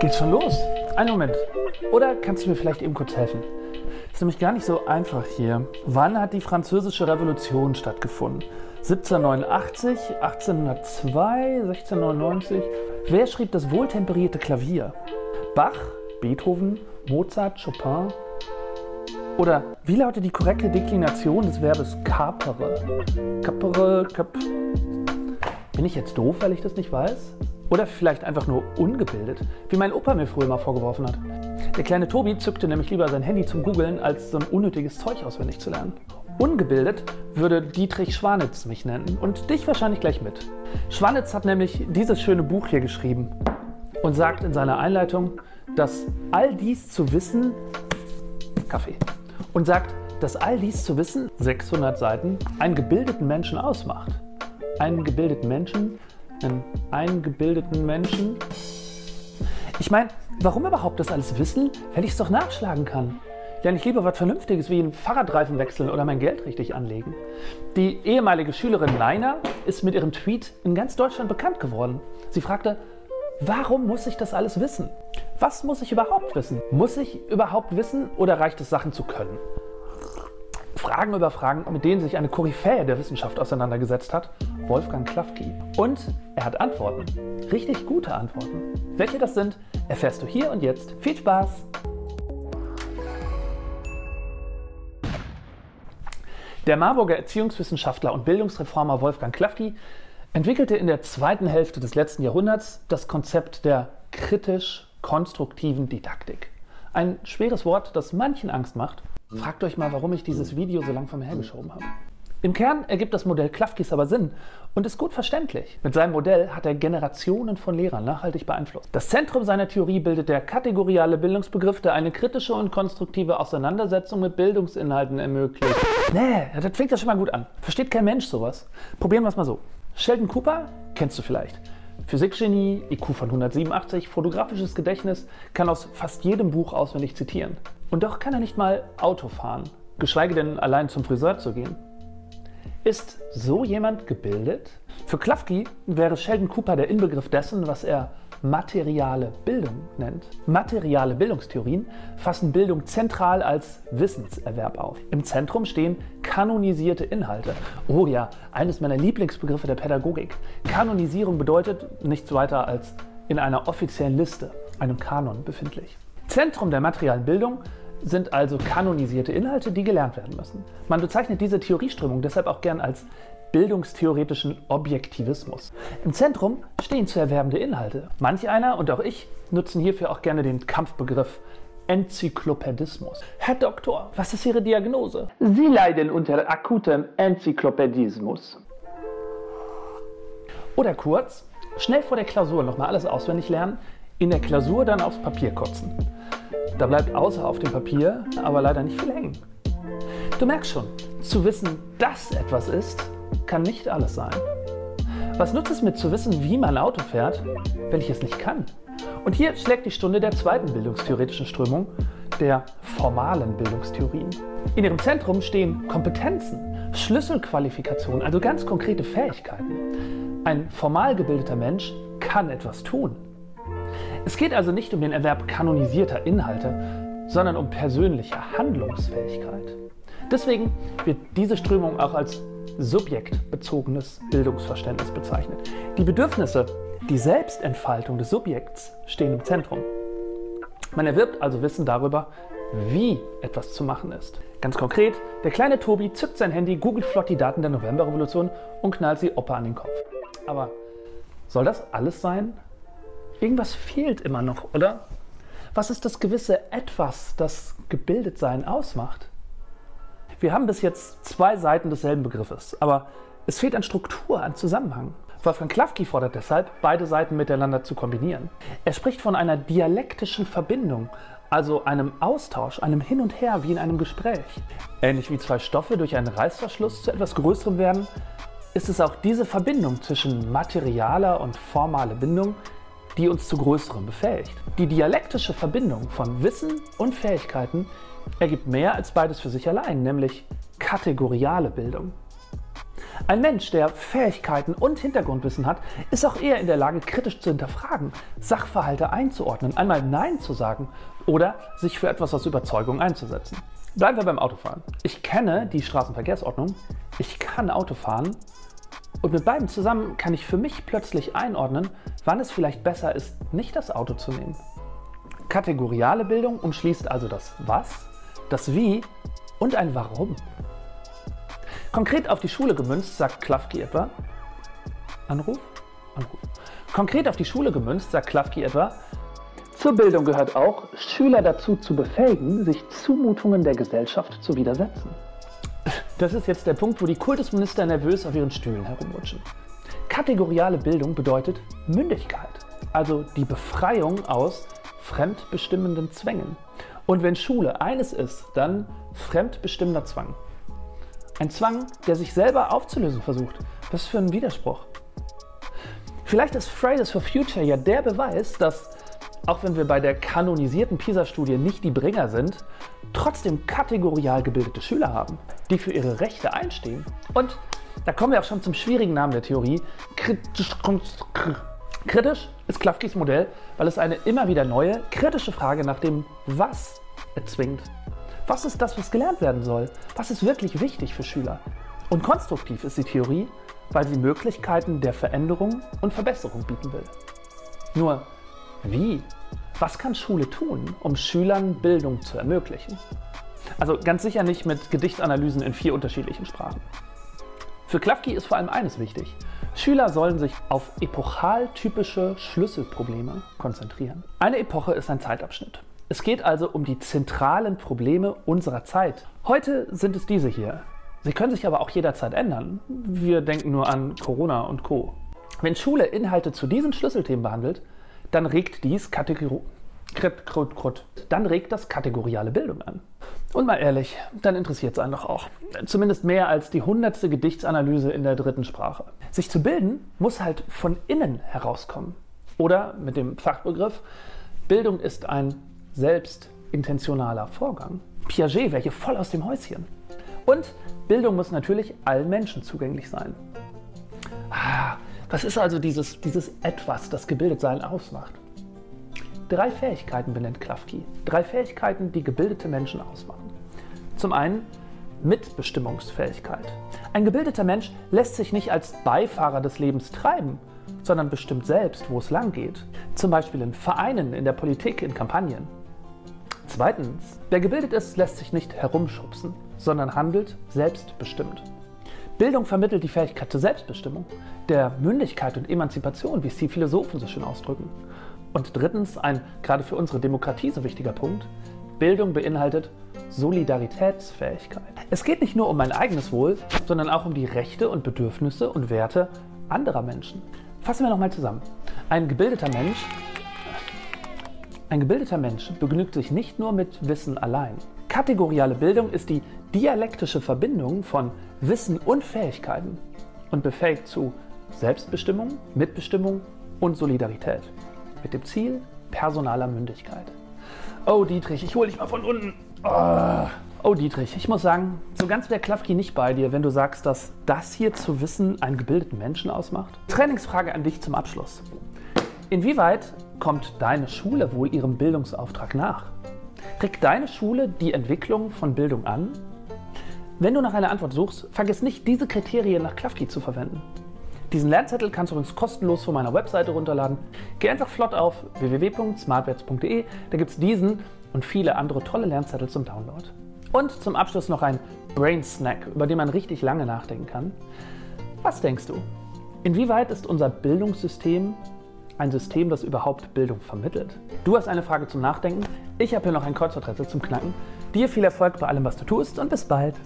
Geht's schon los? Einen Moment. Oder kannst du mir vielleicht eben kurz helfen? Ist nämlich gar nicht so einfach hier. Wann hat die Französische Revolution stattgefunden? 1789, 1802, 1699? Wer schrieb das wohltemperierte Klavier? Bach, Beethoven, Mozart, Chopin? Oder wie lautet die korrekte Deklination des Verbes capere? Capere, cap. Bin ich jetzt doof, weil ich das nicht weiß? Oder vielleicht einfach nur ungebildet, wie mein Opa mir früher mal vorgeworfen hat. Der kleine Tobi zückte nämlich lieber sein Handy zum Googeln, als so ein unnötiges Zeug auswendig zu lernen. Ungebildet würde Dietrich Schwanitz mich nennen und dich wahrscheinlich gleich mit. Schwanitz hat nämlich dieses schöne Buch hier geschrieben und sagt in seiner Einleitung, dass all dies zu wissen, Kaffee, und sagt, dass all dies zu wissen, 600 Seiten, einen gebildeten Menschen ausmacht. Einen gebildeten Menschen, einen eingebildeten Menschen. Ich meine, warum überhaupt das alles wissen, wenn ich es doch nachschlagen kann? Ja, nicht lieber was Vernünftiges wie einen Fahrradreifen wechseln oder mein Geld richtig anlegen. Die ehemalige Schülerin Leiner ist mit ihrem Tweet in ganz Deutschland bekannt geworden. Sie fragte, warum muss ich das alles wissen? Was muss ich überhaupt wissen? Muss ich überhaupt wissen oder reicht es, Sachen zu können? Fragen über Fragen, mit denen sich eine Koryphäe der Wissenschaft auseinandergesetzt hat, Wolfgang Klafki. Und er hat Antworten. Richtig gute Antworten. Welche das sind, erfährst du hier und jetzt. Viel Spaß! Der Marburger Erziehungswissenschaftler und Bildungsreformer Wolfgang Klafki entwickelte in der zweiten Hälfte des letzten Jahrhunderts das Konzept der kritisch-konstruktiven Didaktik. Ein schweres Wort, das manchen Angst macht. Fragt euch mal, warum ich dieses Video so lang vom hergeschoben habe. Im Kern ergibt das Modell Klafkis aber Sinn und ist gut verständlich. Mit seinem Modell hat er Generationen von Lehrern nachhaltig beeinflusst. Das Zentrum seiner Theorie bildet der kategoriale Bildungsbegriff, der eine kritische und konstruktive Auseinandersetzung mit Bildungsinhalten ermöglicht. Nee, das fängt ja schon mal gut an. Versteht kein Mensch sowas. Probieren wir es mal so. Sheldon Cooper kennst du vielleicht. Physikgenie, IQ von 187, fotografisches Gedächtnis, kann aus fast jedem Buch auswendig zitieren. Und doch kann er nicht mal Auto fahren, geschweige denn allein zum Friseur zu gehen. Ist so jemand gebildet? Für Klafki wäre Sheldon Cooper der Inbegriff dessen, was er materiale Bildung nennt. Materiale Bildungstheorien fassen Bildung zentral als Wissenserwerb auf. Im Zentrum stehen kanonisierte Inhalte. Oh ja, eines meiner Lieblingsbegriffe der Pädagogik. Kanonisierung bedeutet nichts weiter als in einer offiziellen Liste, einem Kanon befindlich. Zentrum der materialen Bildung sind also kanonisierte Inhalte, die gelernt werden müssen. Man bezeichnet diese Theorieströmung deshalb auch gern als bildungstheoretischen Objektivismus. Im Zentrum stehen zu erwerbende Inhalte. Manch einer und auch ich nutzen hierfür auch gerne den Kampfbegriff Enzyklopädismus. Herr Doktor, was ist Ihre Diagnose? Sie leiden unter akutem Enzyklopädismus. Oder kurz, schnell vor der Klausur nochmal alles auswendig lernen, in der Klausur dann aufs Papier kotzen. Da bleibt außer auf dem Papier aber leider nicht viel hängen. Du merkst schon, zu wissen, dass etwas ist, kann nicht alles sein. Was nutzt es mir zu wissen, wie man Auto fährt, wenn ich es nicht kann? Und hier schlägt die Stunde der zweiten bildungstheoretischen Strömung, der formalen Bildungstheorien. In ihrem Zentrum stehen Kompetenzen, Schlüsselqualifikationen, also ganz konkrete Fähigkeiten. Ein formal gebildeter Mensch kann etwas tun. Es geht also nicht um den Erwerb kanonisierter Inhalte, sondern um persönliche Handlungsfähigkeit. Deswegen wird diese Strömung auch als subjektbezogenes Bildungsverständnis bezeichnet. Die Bedürfnisse, die Selbstentfaltung des Subjekts stehen im Zentrum. Man erwirbt also Wissen darüber, wie etwas zu machen ist. Ganz konkret, der kleine Tobi zückt sein Handy, googelt flott die Daten der Novemberrevolution und knallt sie Opa an den Kopf. Aber soll das alles sein? Irgendwas fehlt immer noch, oder? Was ist das gewisse Etwas, das Gebildetsein ausmacht? Wir haben bis jetzt zwei Seiten desselben Begriffes, aber es fehlt an Struktur, an Zusammenhang. Wolfgang Klafki fordert deshalb, beide Seiten miteinander zu kombinieren. Er spricht von einer dialektischen Verbindung, also einem Austausch, einem Hin und Her wie in einem Gespräch. Ähnlich wie zwei Stoffe durch einen Reißverschluss zu etwas Größerem werden, ist es auch diese Verbindung zwischen materialer und formaler Bindung, die uns zu Größerem befähigt. Die dialektische Verbindung von Wissen und Fähigkeiten ergibt mehr als beides für sich allein, nämlich kategoriale Bildung. Ein Mensch, der Fähigkeiten und Hintergrundwissen hat, ist auch eher in der Lage, kritisch zu hinterfragen, Sachverhalte einzuordnen, einmal Nein zu sagen oder sich für etwas aus Überzeugung einzusetzen. Bleiben wir beim Autofahren. Ich kenne die Straßenverkehrsordnung, ich kann Auto fahren und mit beiden zusammen kann ich für mich plötzlich einordnen, wann es vielleicht besser ist, nicht das Auto zu nehmen. Kategoriale Bildung umschließt also das Was, das Wie und ein Warum. Konkret auf die Schule gemünzt, sagt Klafki etwa, Anruf? Anruf. Konkret auf die Schule gemünzt, sagt Klafki etwa, zur Bildung gehört auch, Schüler dazu zu befähigen, sich Zumutungen der Gesellschaft zu widersetzen. Das ist jetzt der Punkt, wo die Kultusminister nervös auf ihren Stühlen herumrutschen. Kategoriale Bildung bedeutet Mündigkeit, also die Befreiung aus fremdbestimmenden Zwängen. Und wenn Schule eines ist, dann fremdbestimmender Zwang. Ein Zwang, der sich selber aufzulösen versucht. Was für ein Widerspruch. Vielleicht ist Fridays for Future ja der Beweis, dass, auch wenn wir bei der kanonisierten PISA-Studie nicht die Bringer sind, trotzdem kategorial gebildete Schüler haben, die für ihre Rechte einstehen. Und da kommen wir auch schon zum schwierigen Namen der Theorie. Kritisch, kritisch ist Klafkis Modell, weil es eine immer wieder neue, kritische Frage nach dem Was erzwingt. Was ist das, was gelernt werden soll? Was ist wirklich wichtig für Schüler? Und konstruktiv ist die Theorie, weil sie Möglichkeiten der Veränderung und Verbesserung bieten will. Nur, wie? Was kann Schule tun, um Schülern Bildung zu ermöglichen? Also ganz sicher nicht mit Gedichtanalysen in vier unterschiedlichen Sprachen. Für Klafki ist vor allem eines wichtig. Schüler sollen sich auf epochaltypische Schlüsselprobleme konzentrieren. Eine Epoche ist ein Zeitabschnitt. Es geht also um die zentralen Probleme unserer Zeit. Heute sind es diese hier. Sie können sich aber auch jederzeit ändern. Wir denken nur an Corona und Co. Wenn Schule Inhalte zu diesen Schlüsselthemen behandelt, dann regt dies Kategor dann regt das kategoriale Bildung an. Und mal ehrlich, dann interessiert es einen doch auch. Zumindest mehr als die hundertste Gedichtsanalyse in der dritten Sprache. Sich zu bilden muss halt von innen herauskommen. Oder mit dem Fachbegriff, Bildung ist ein selbstintentionaler Vorgang. Piaget wäre hier voll aus dem Häuschen. Und Bildung muss natürlich allen Menschen zugänglich sein. Was ist also dieses, dieses Etwas, das Gebildetsein ausmacht? Drei Fähigkeiten benennt Klafki. Drei Fähigkeiten, die gebildete Menschen ausmachen. Zum einen Mitbestimmungsfähigkeit. Ein gebildeter Mensch lässt sich nicht als Beifahrer des Lebens treiben, sondern bestimmt selbst, wo es lang geht. Zum Beispiel in Vereinen, in der Politik, in Kampagnen. Zweitens, wer gebildet ist, lässt sich nicht herumschubsen, sondern handelt selbstbestimmt. Bildung vermittelt die Fähigkeit zur Selbstbestimmung, der Mündigkeit und Emanzipation, wie es die Philosophen so schön ausdrücken. Und drittens, ein gerade für unsere Demokratie so wichtiger Punkt, Bildung beinhaltet Solidaritätsfähigkeit. Es geht nicht nur um mein eigenes Wohl, sondern auch um die Rechte und Bedürfnisse und Werte anderer Menschen. Fassen wir nochmal zusammen. Ein gebildeter Mensch ein gebildeter Mensch begnügt sich nicht nur mit Wissen allein. Kategoriale Bildung ist die dialektische Verbindung von Wissen und Fähigkeiten und befähigt zu Selbstbestimmung, Mitbestimmung und Solidarität. Mit dem Ziel personaler Mündigkeit. Oh Dietrich, ich hole dich mal von unten. Oh. oh Dietrich, ich muss sagen, so ganz wäre Klafki nicht bei dir, wenn du sagst, dass das hier zu wissen einen gebildeten Menschen ausmacht. Trainingsfrage an dich zum Abschluss. Inwieweit kommt deine Schule wohl ihrem Bildungsauftrag nach? Regt deine Schule die Entwicklung von Bildung an? Wenn du nach einer Antwort suchst, vergiss nicht, diese Kriterien nach Klafki zu verwenden. Diesen Lernzettel kannst du übrigens kostenlos von meiner Webseite runterladen. Geh einfach flott auf www.smartwets.de, da gibt es diesen und viele andere tolle Lernzettel zum Download. Und zum Abschluss noch ein Brain Snack, über den man richtig lange nachdenken kann. Was denkst du? Inwieweit ist unser Bildungssystem ein System, das überhaupt Bildung vermittelt? Du hast eine Frage zum Nachdenken. Ich habe hier noch ein Kreuzworträtsel zum Knacken. Dir viel Erfolg bei allem, was du tust und bis bald.